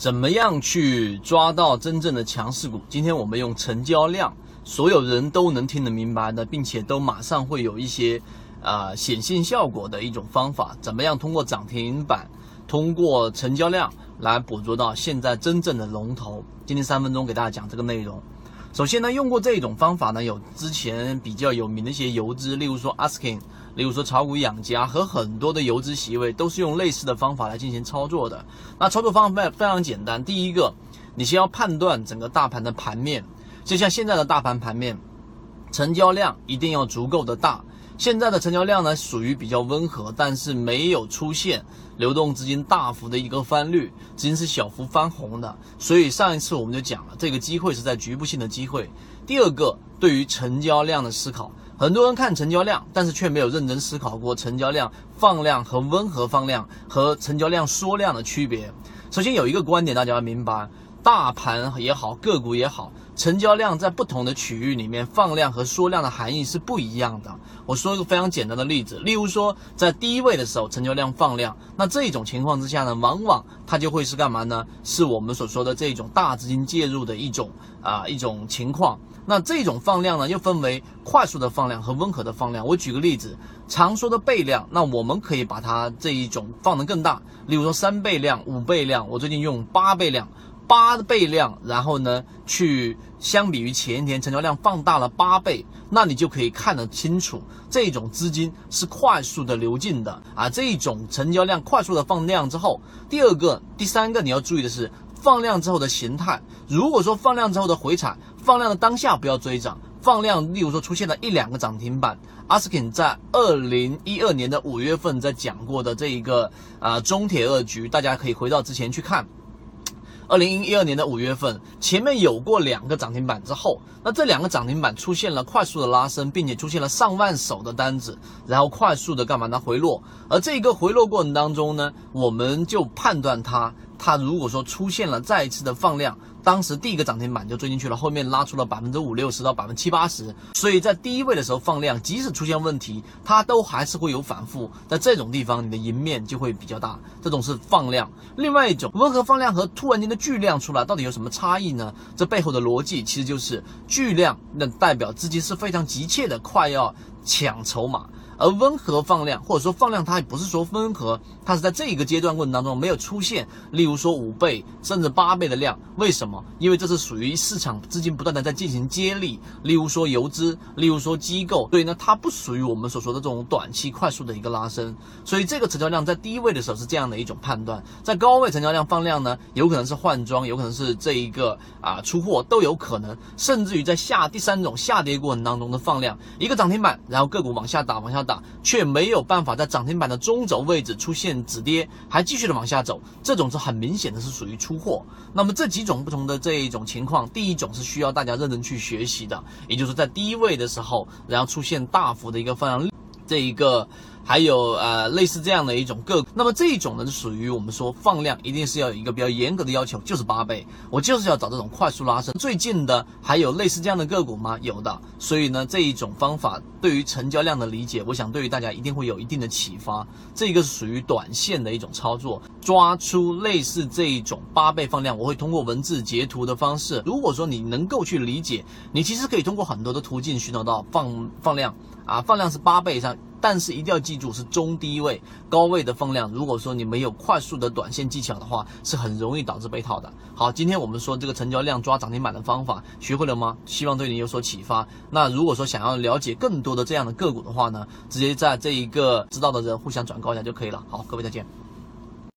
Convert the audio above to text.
怎么样去抓到真正的强势股？今天我们用成交量，所有人都能听得明白的，并且都马上会有一些啊显性效果的一种方法。怎么样通过涨停板，通过成交量来捕捉到现在真正的龙头？今天三分钟给大家讲这个内容。首先呢，用过这种方法呢，有之前比较有名的一些游资，例如说 Askin 例如说炒股养家和很多的游资席位，都是用类似的方法来进行操作的。那操作方法非常简单，第一个，你先要判断整个大盘的盘面，就像现在的大盘盘面，成交量一定要足够的大。现在的成交量呢，属于比较温和，但是没有出现流动资金大幅的一个翻绿，资金是小幅翻红的。所以上一次我们就讲了，这个机会是在局部性的机会。第二个，对于成交量的思考，很多人看成交量，但是却没有认真思考过成交量放量和温和放量和成交量缩量的区别。首先有一个观点，大家要明白。大盘也好，个股也好，成交量在不同的区域里面放量和缩量的含义是不一样的。我说一个非常简单的例子，例如说在低位的时候，成交量放量，那这种情况之下呢，往往它就会是干嘛呢？是我们所说的这种大资金介入的一种啊一种情况。那这种放量呢，又分为快速的放量和温和的放量。我举个例子，常说的倍量，那我们可以把它这一种放得更大，例如说三倍量、五倍量，我最近用八倍量。八倍量，然后呢，去相比于前一天成交量放大了八倍，那你就可以看得清楚，这种资金是快速的流进的啊。这一种成交量快速的放量之后，第二个、第三个你要注意的是放量之后的形态。如果说放量之后的回踩，放量的当下不要追涨，放量，例如说出现了一两个涨停板。阿斯肯在二零一二年的五月份在讲过的这一个啊中铁二局，大家可以回到之前去看。二零一二年的五月份，前面有过两个涨停板之后，那这两个涨停板出现了快速的拉升，并且出现了上万手的单子，然后快速的干嘛呢？回落。而这一个回落过程当中呢，我们就判断它。它如果说出现了再一次的放量，当时第一个涨停板就追进去了，后面拉出了百分之五六十到百分之七八十，所以在低位的时候放量，即使出现问题，它都还是会有反复。在这种地方，你的赢面就会比较大。这种是放量。另外一种温和放量和突然间的巨量出来，到底有什么差异呢？这背后的逻辑其实就是巨量，那代表资金是非常急切的，快要抢筹码。而温和放量，或者说放量，它也不是说温和，它是在这一个阶段过程当中没有出现，例如说五倍甚至八倍的量，为什么？因为这是属于市场资金不断的在进行接力，例如说游资，例如说机构，所以呢，它不属于我们所说的这种短期快速的一个拉升，所以这个成交量在低位的时候是这样的一种判断，在高位成交量放量呢，有可能是换装，有可能是这一个啊出货都有可能，甚至于在下第三种下跌过程当中的放量，一个涨停板，然后个股往下打，往下打。却没有办法在涨停板的中轴位置出现止跌，还继续的往下走，这种是很明显的是属于出货。那么这几种不同的这一种情况，第一种是需要大家认真去学习的，也就是在低位的时候，然后出现大幅的一个放量，这一个。还有呃类似这样的一种个股，那么这一种呢是属于我们说放量一定是要有一个比较严格的要求，就是八倍，我就是要找这种快速拉升。最近的还有类似这样的个股吗？有的，所以呢这一种方法对于成交量的理解，我想对于大家一定会有一定的启发。这个是属于短线的一种操作，抓出类似这一种八倍放量，我会通过文字截图的方式。如果说你能够去理解，你其实可以通过很多的途径寻找到放放量啊，放量是八倍以上。但是一定要记住是中低位，高位的放量。如果说你没有快速的短线技巧的话，是很容易导致被套的。好，今天我们说这个成交量抓涨停板的方法，学会了吗？希望对你有所启发。那如果说想要了解更多的这样的个股的话呢，直接在这一个知道的人互相转告一下就可以了。好，各位再见。